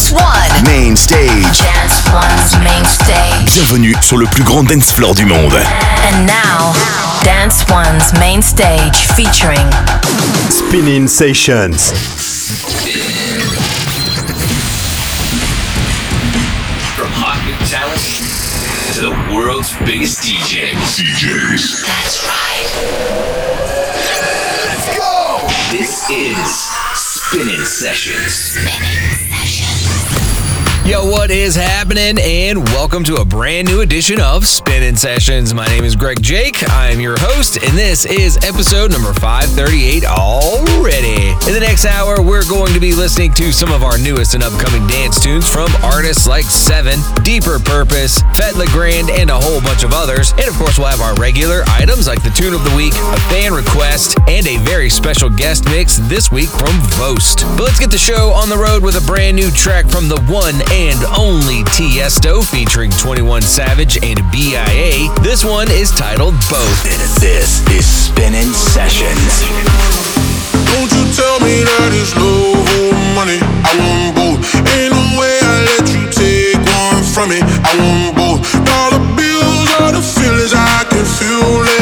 Dance One. Main stage. Dance One's main stage. Bienvenue sur le plus grand dance floor du monde. And now, Dance One's main stage featuring Spinning Sessions. From hot new talent to the world's biggest DJs. DJs. That's right. Let's go! This is Spinning Sessions. Yo, what is happening? And welcome to a brand new edition of Spinnin' Sessions. My name is Greg Jake. I am your host, and this is episode number 538 already. In the next hour, we're going to be listening to some of our newest and upcoming dance tunes from artists like Seven, Deeper Purpose, Fedde Le Grand, and a whole bunch of others. And of course, we'll have our regular items like the tune of the week, a fan request, and a very special guest mix this week from Vost. But let's get the show on the road with a brand new track from the one and only Tiesto featuring 21 Savage and BIA. This one is titled Both. This is Spinnin' Sessions. Don't you tell me that it's love or money. I want both. Ain't no way I let you take one from me. I want both. Dollar bills are the feelings I can feel. Let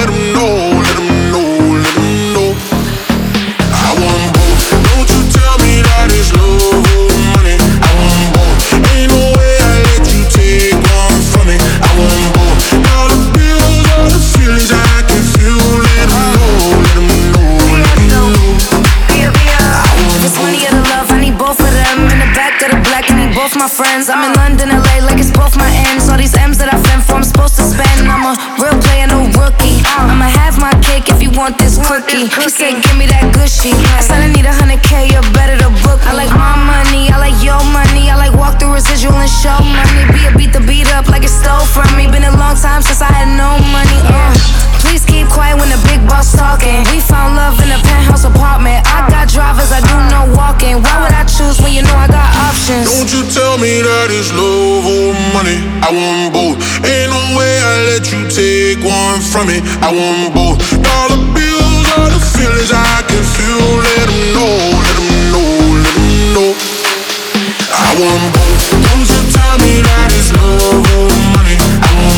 friends. I'm in London, LA, like it's both my ends. All these M's that I fend for, I'm supposed to spend. I'm a real player, no rookie. I'ma have my cake if you want this cookie. He said, Give me that gushy. I said, I need a hundred K, you're better to book. me. I like my money, I like your money. I like walk through residual and show money. Be a beat the beat up like it stole from me. Been a long time since I had no money. Uh. Please keep quiet when the big boss talking. We found love in a penthouse apartment. I got drivers, I do no walking. Why would I choose when you know I got options? Don't you tell me that it's love or money. I want both. Ain't no way I let you take one from me. I want both. Dollar bills are the feelings I can feel. Let 'em know, let 'em know, let 'em know. I want both. Don't you tell me that it's love or money. I want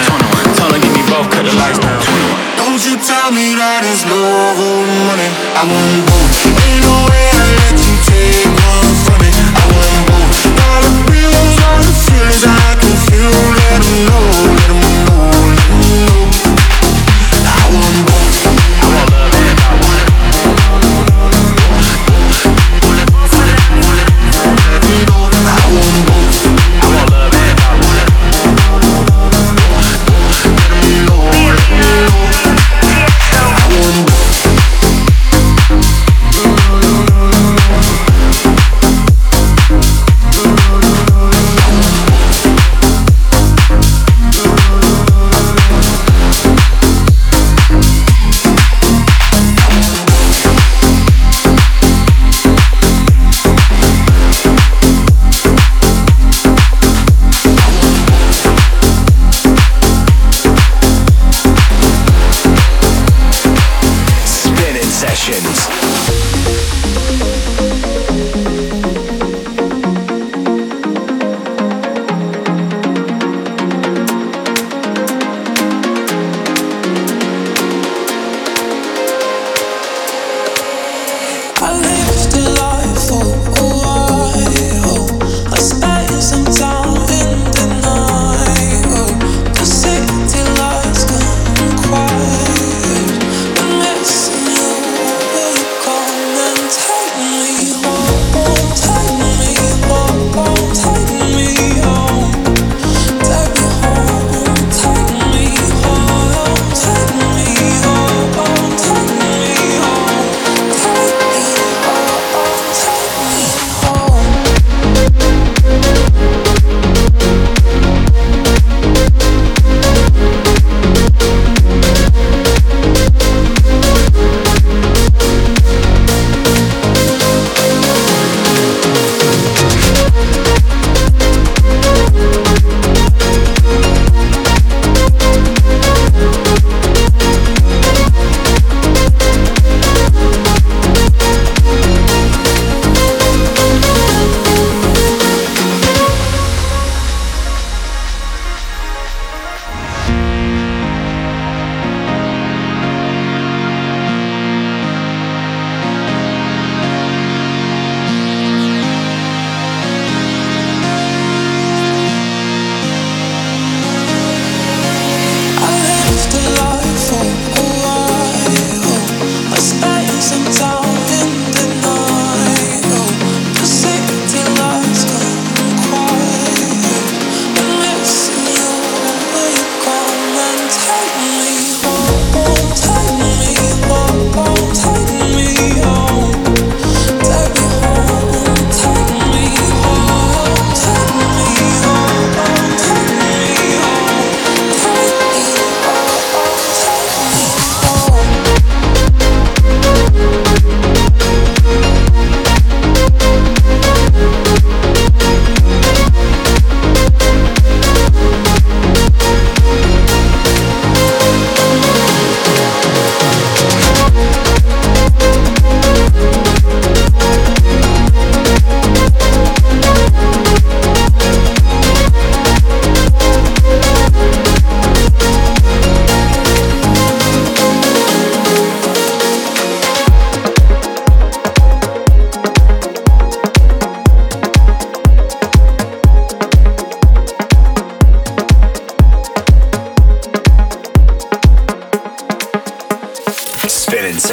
Money. I want both. Ain't no way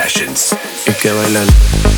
sessions. Es que bailando.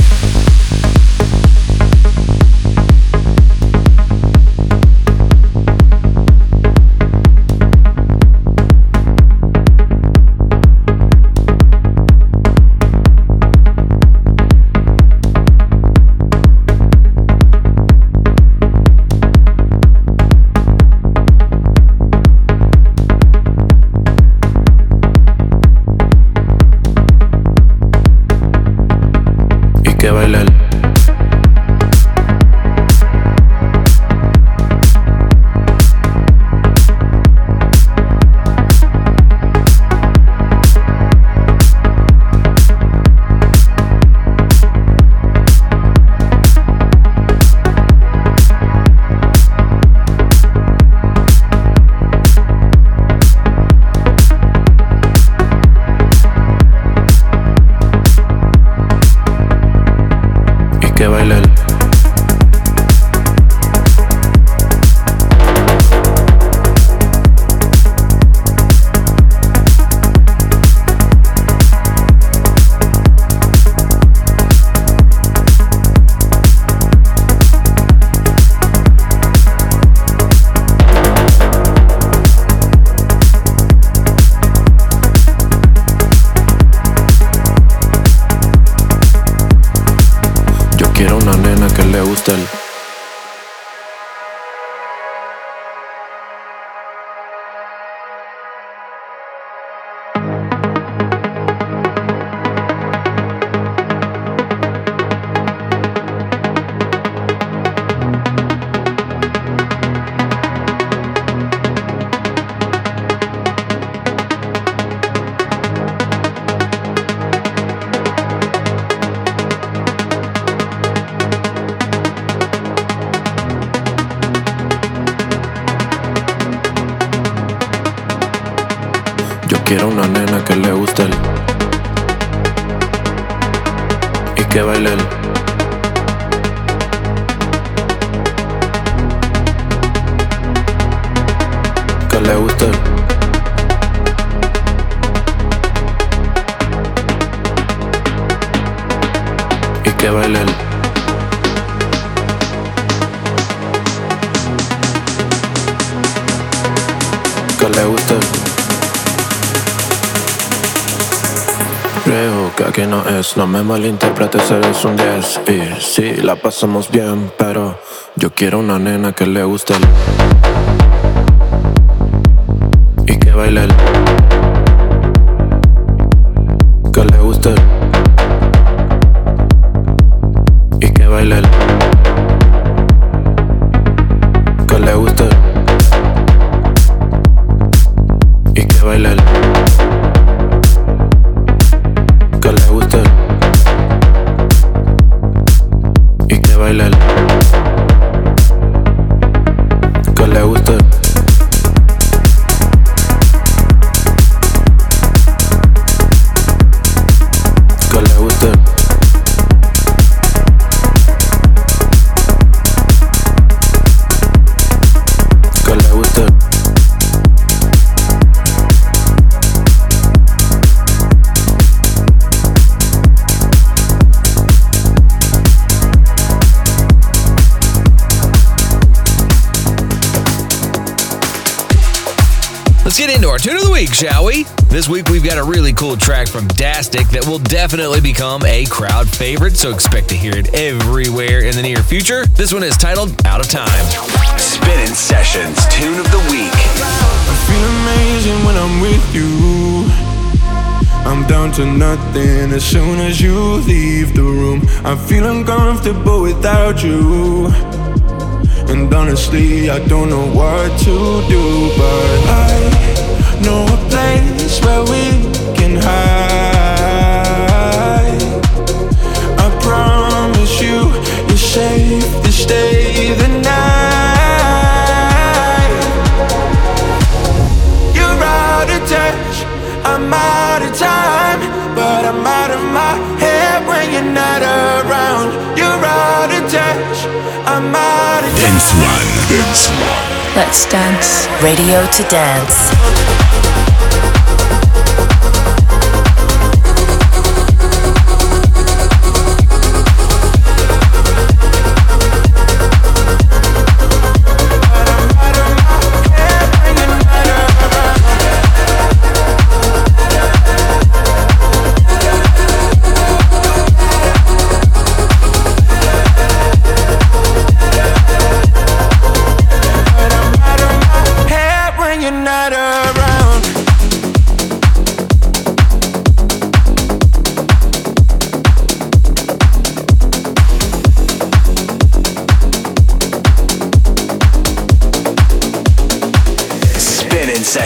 Me malinterpretes, eres un 10 Y sí, la pasamos bien, pero yo quiero una nena que le guste el Y que baile el week, shall we? This week we've got a really cool track from Dastic that will definitely become a crowd favorite, so expect to hear it everywhere in the near future. This one is titled Out of Time. Spinnin' Sessions Tune of the Week. I feel amazing when I'm with you. I'm down to nothing as soon as you leave the room. I feel uncomfortable without you. And honestly, I don't know what to do, but I know a place where we can hide. I promise you, you're safe to stay the night. You're out of touch, I'm out of time, but I'm out of my head when you're not around. You're out of touch, I'm out of Dance One. Dance One. Let's dance. Radio to dance.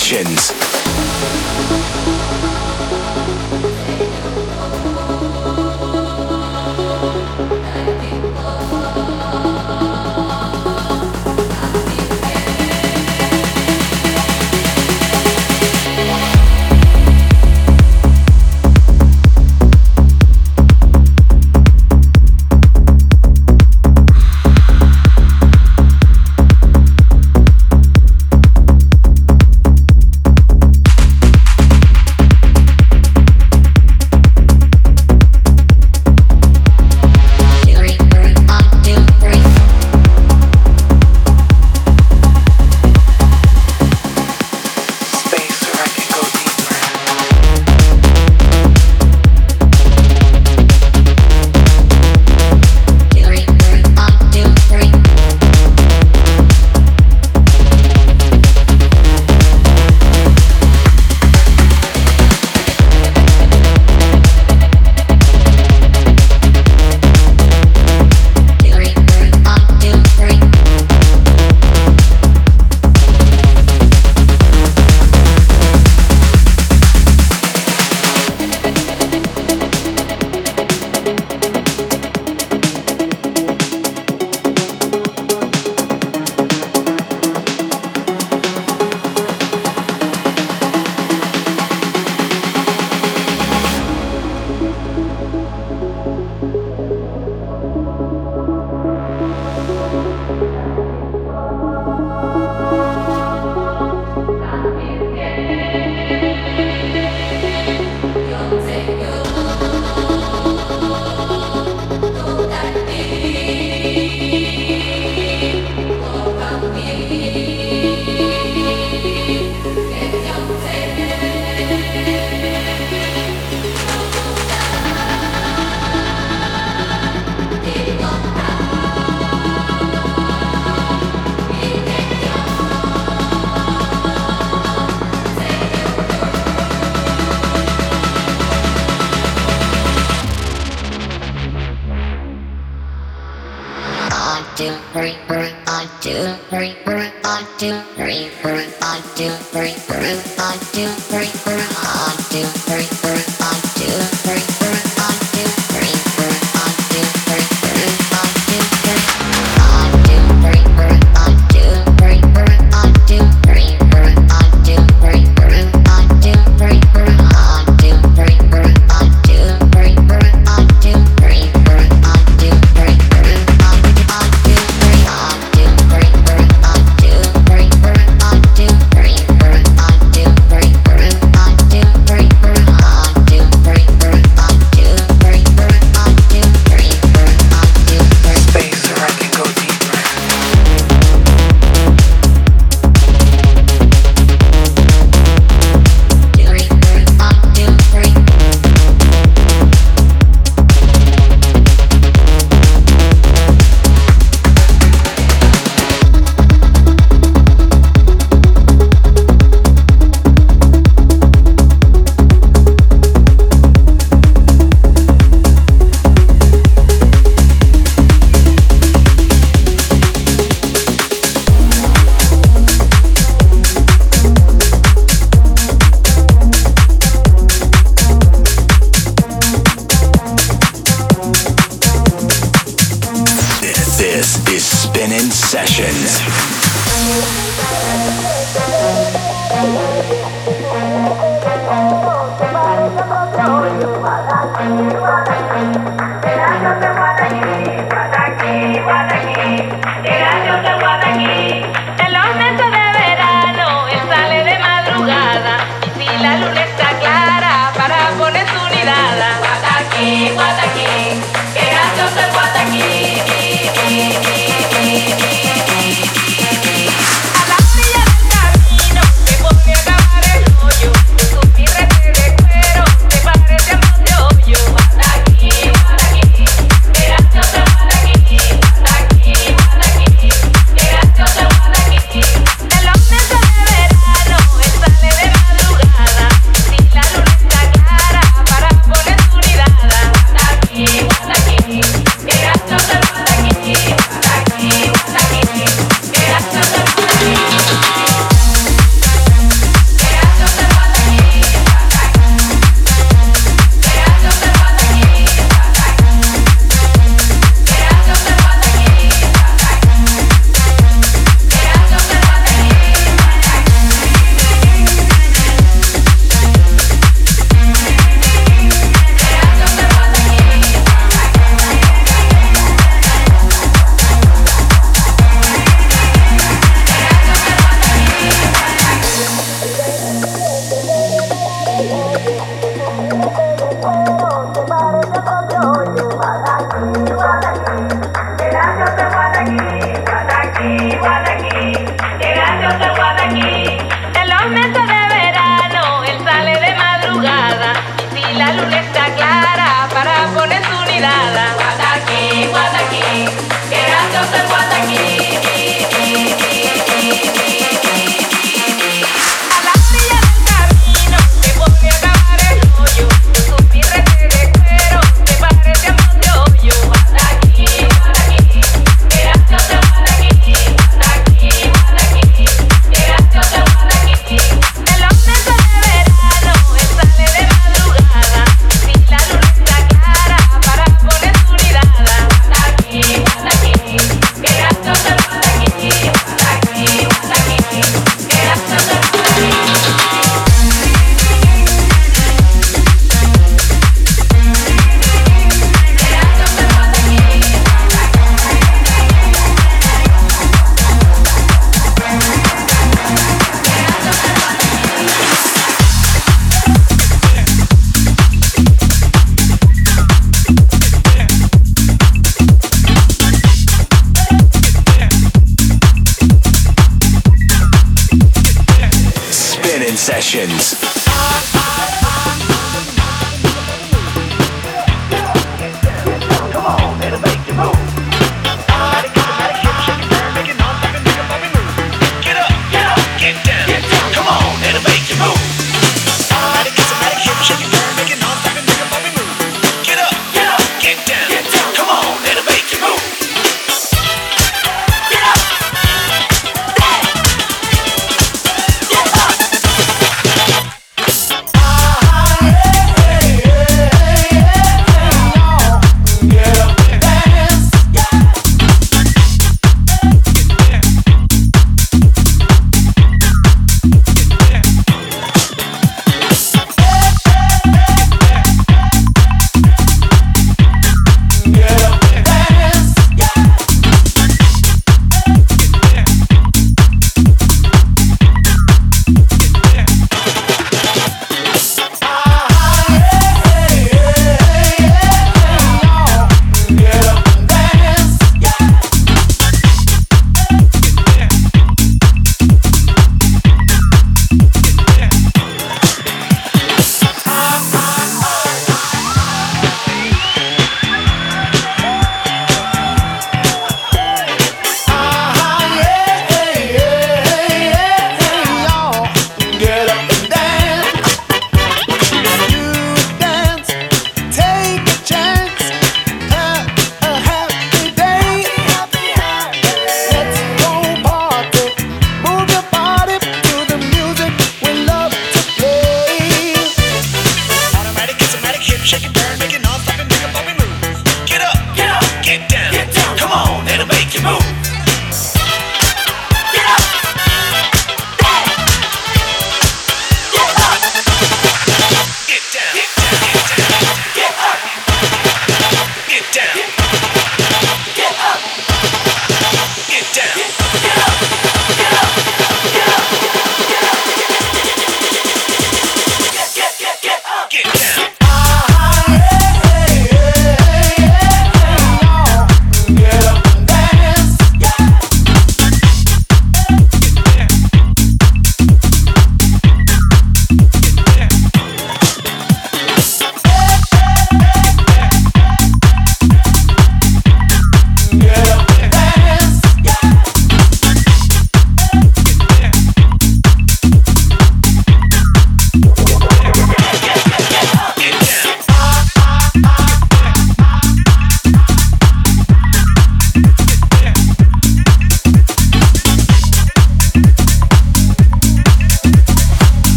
Sessions.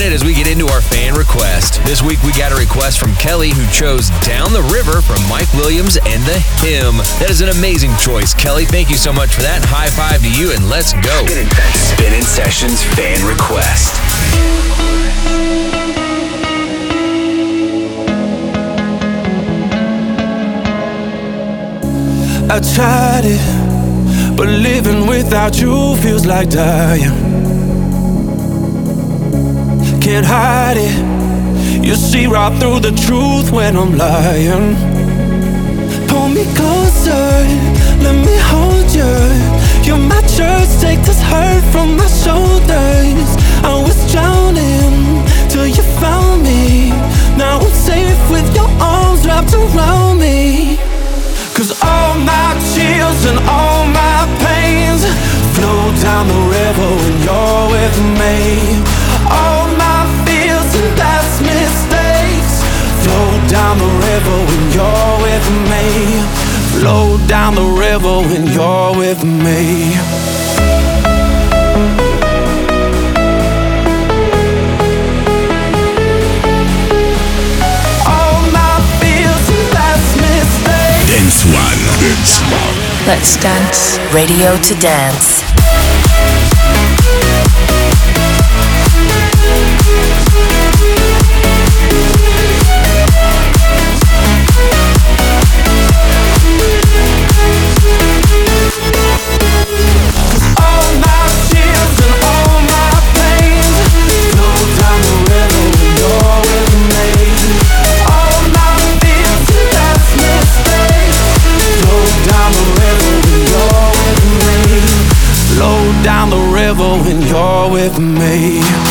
Minute as we get into our fan request. This week we got a request from Kelly who chose Down the River from Mike Williams and The Him. That is an amazing choice. Kelly, thank you so much for that. High five to you and let's go. Spinnin' Sessions fan request. I tried it, but living without you feels like dying can't hide it. You see right through the truth when I'm lying. Pull me closer, let me hold you. You're my church, take this hurt from my shoulders. I was drowning till you found me. Now I'm safe with your arms wrapped around me. Cause all my chills and all my pains flow down the river when you're with me. River when you're with me. Flow down the river when you're with me. Dance One. Dance One. Let's dance. Radio to dance. With me.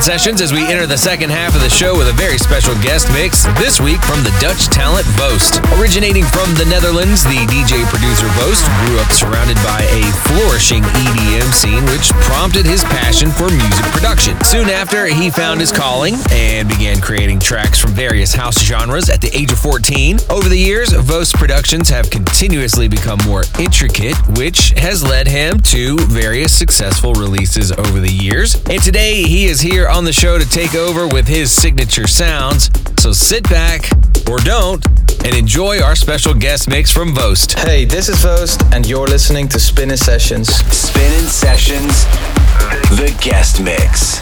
Sessions as we enter the second half of the show with a very special guest mix this week from the Dutch talent Vost. Originating from the Netherlands, the DJ producer Vost grew up surrounded by a flourishing EDM scene which prompted his passion for music production. Soon after, he found his calling and began creating tracks from various house genres at the age of 14. Over the years, Vost productions have continuously become more intricate, which has led him to various successful releases over the years. And today, he is here on the show to take over with his signature sounds. So sit back or don't and enjoy our special guest mix from Vost. Hey, this is Vost, and you're listening to Spinnin' Sessions. Spinnin' Sessions, the guest mix.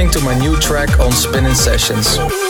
Listening to my new track on Spinnin' Sessions.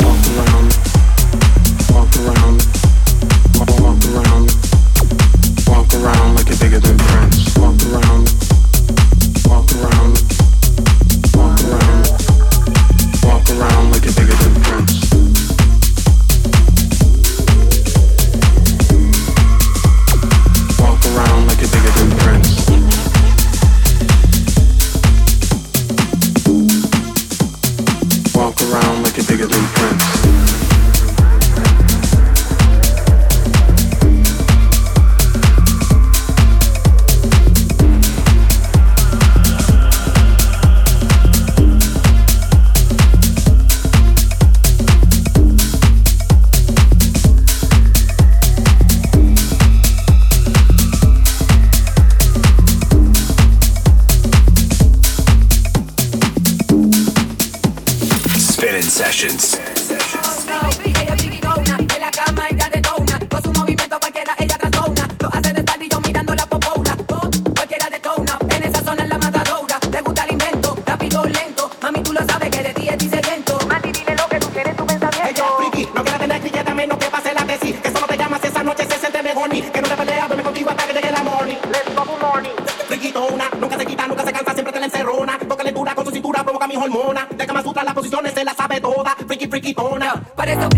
sessions. una. Parece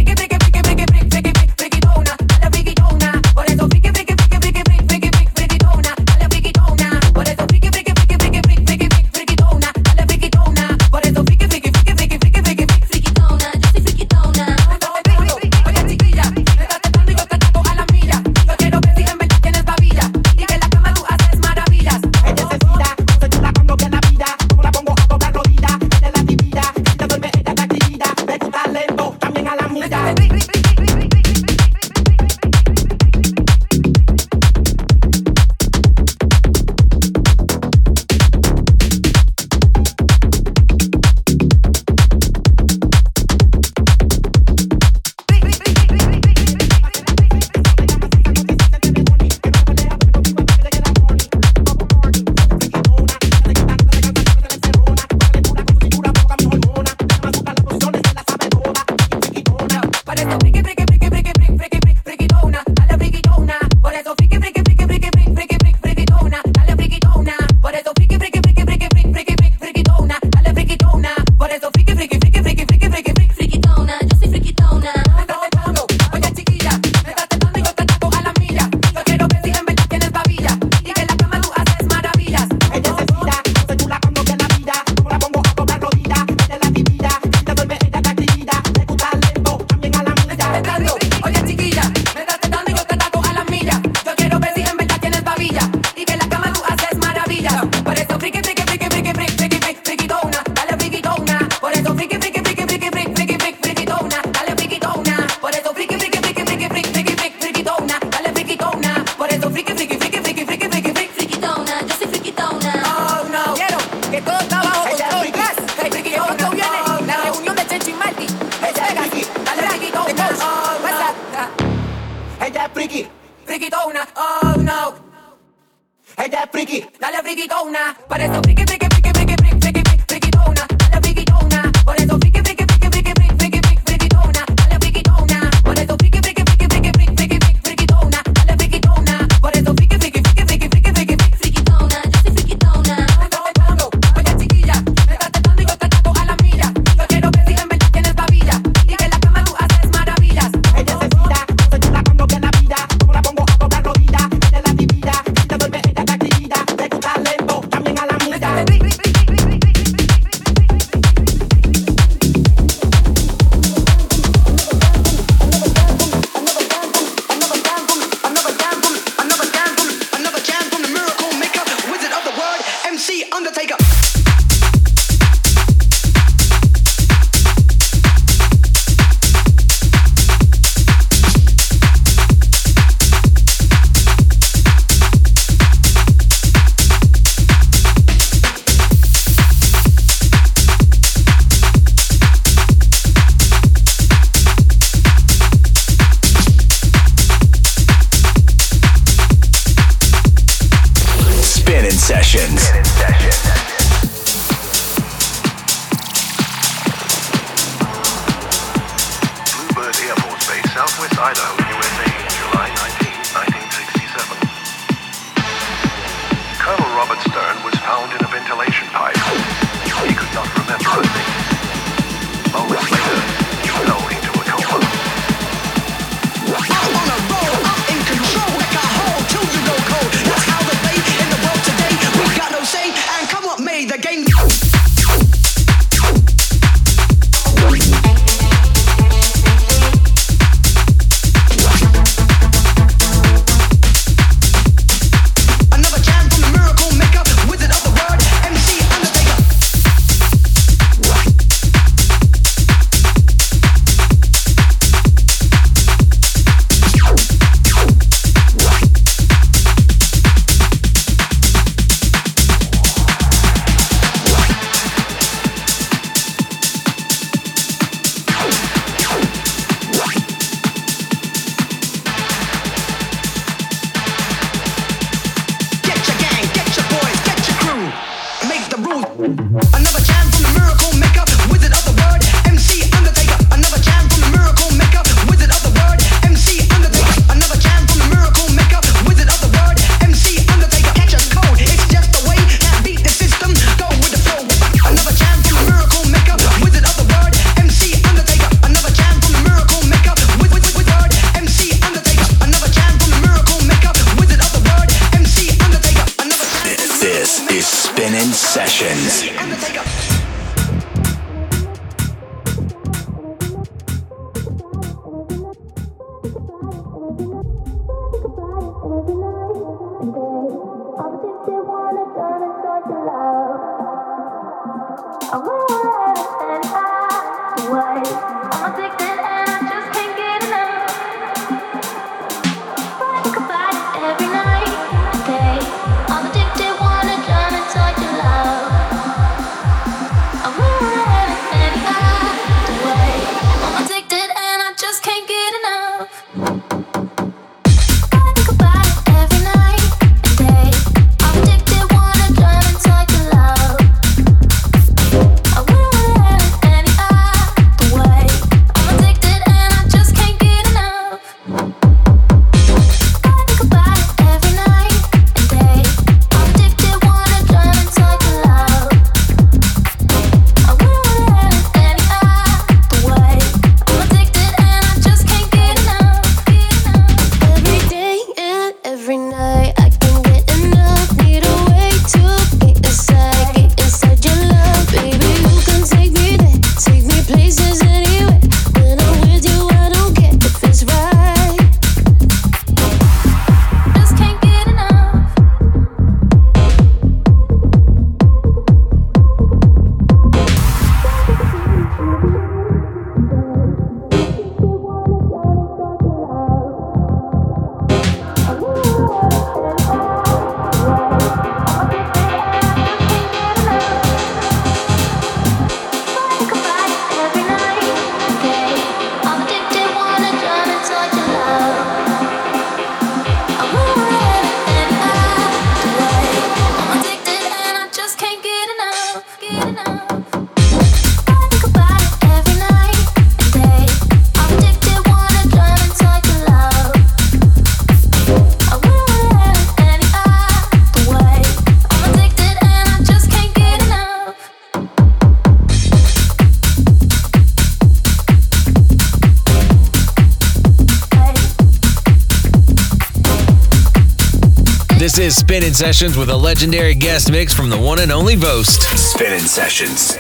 This is Spinnin' Sessions with a legendary guest mix from the one and only Vost. Spinnin' Sessions.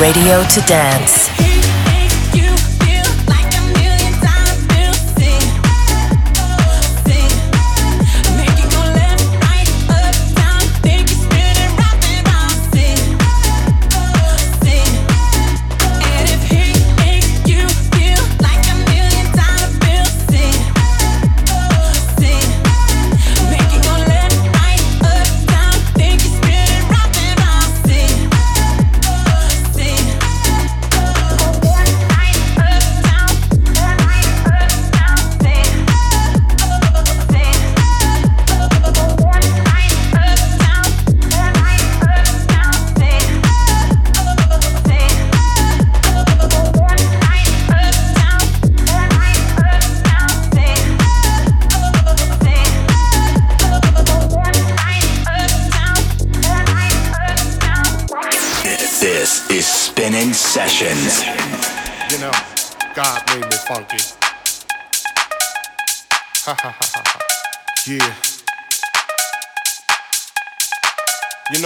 Radio to dance.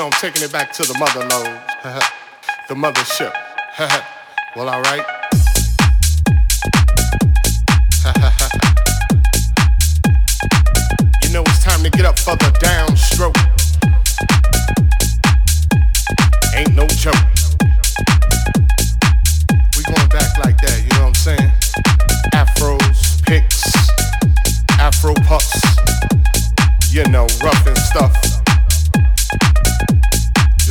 I'm taking it back to the mother lode, the mothership. well, alright. you know, it's time to get up for the downstroke. Ain't no joke. We going back like that, you know what I'm saying? Afros, picks, afro puffs, you know, rough and stuff.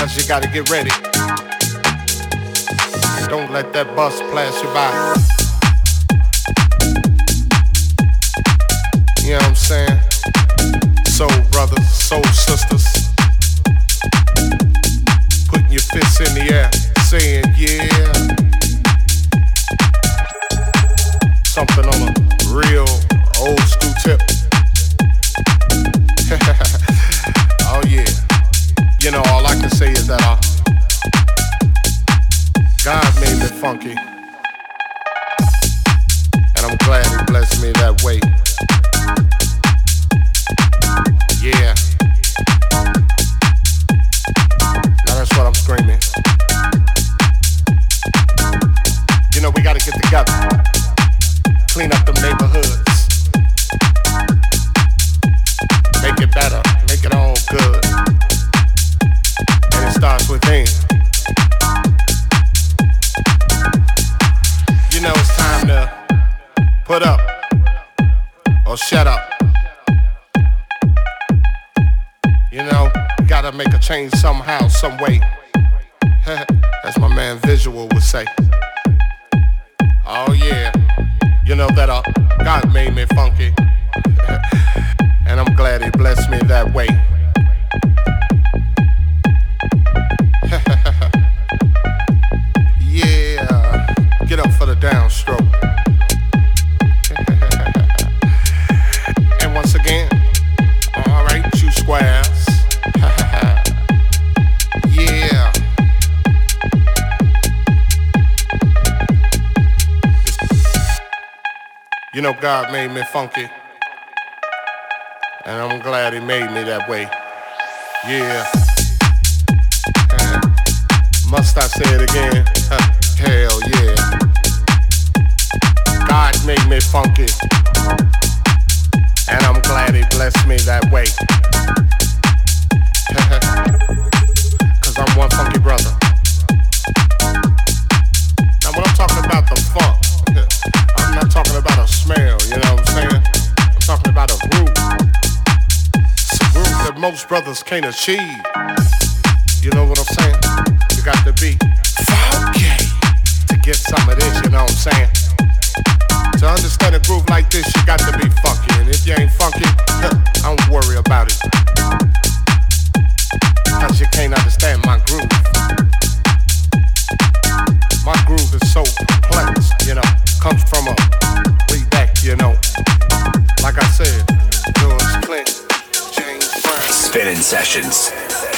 Cause you gotta get ready. Don't let that bus pass you by. You know what I'm saying? Soul brothers, soul sisters. Putting your fists in the air, saying yeah. Something on a real old school tip. Funky. And I'm glad He made me that way. Yeah. Uh, must I say it again? Huh, Hell yeah. God made me funky. And I'm glad He blessed me that way. Cause I'm one funky brother. Now, when I'm talking about the funk, most brothers can't achieve. You know what I'm saying? You got to be funky to get some of this, you know what I'm saying? To understand a groove like this, you got to be funky. And if you ain't funky, I don't worry about it. Cause you can't understand my groove. My groove is so complex, you know, comes from a way back, you know. Like I said, Spinnin' Sessions.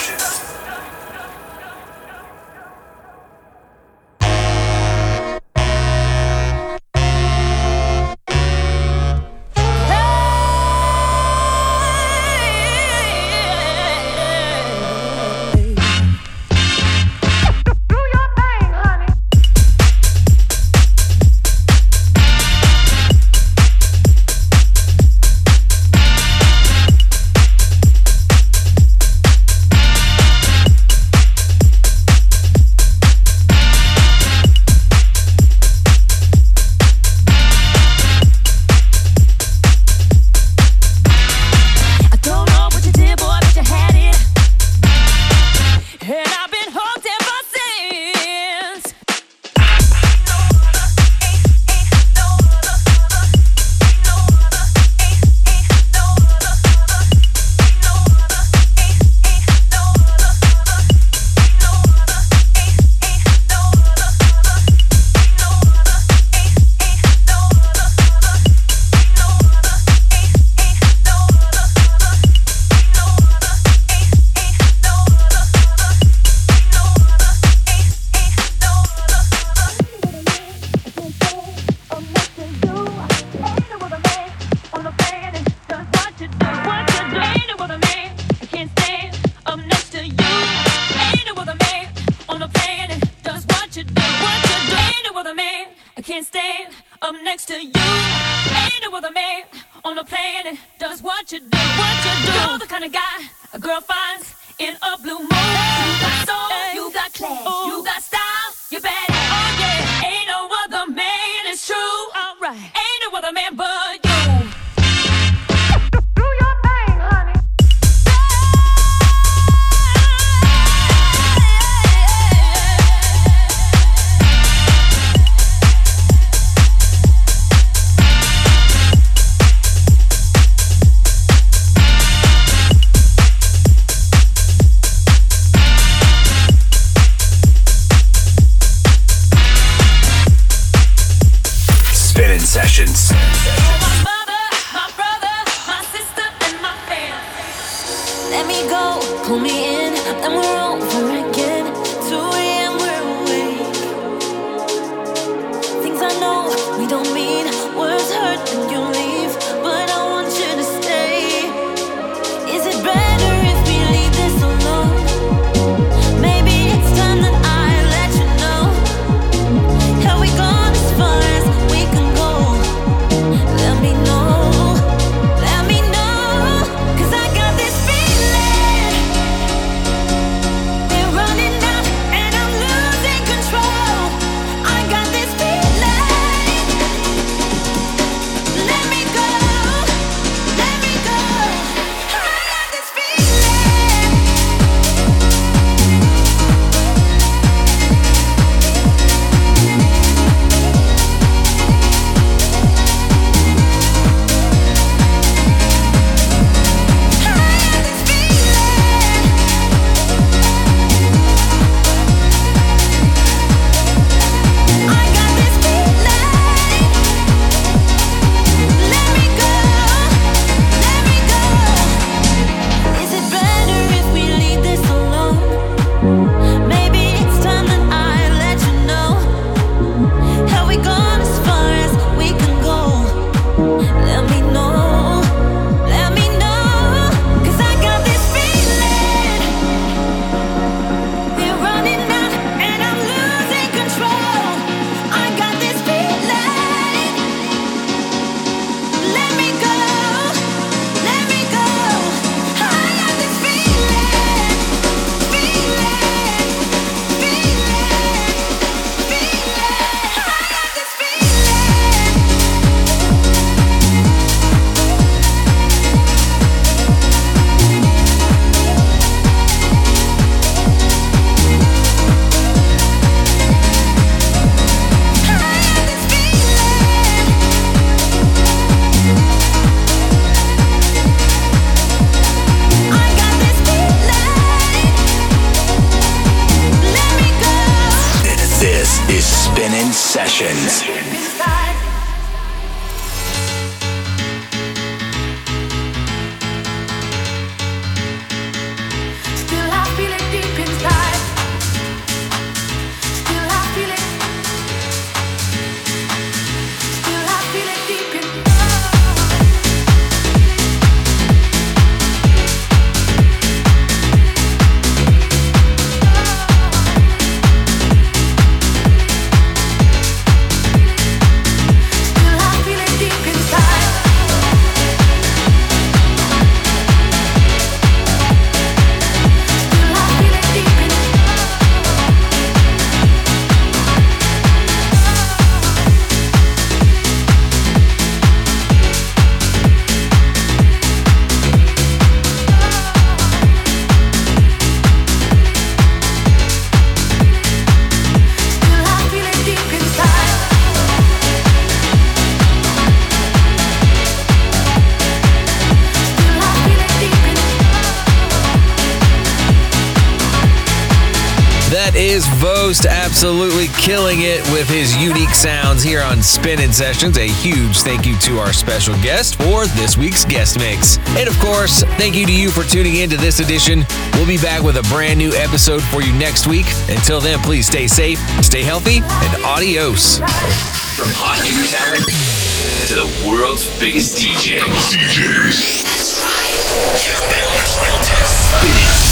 sessions. Absolutely killing it with his unique sounds here on Spinnin' Sessions. A huge thank you to our special guest for this week's guest mix. And of course, thank you to you for tuning in to this edition. We'll be back with a brand new episode for you next week. Until then, please stay safe, stay healthy, and adios. From hot new talent to the world's biggest DJs. DJs. You've been listening to Spinnin'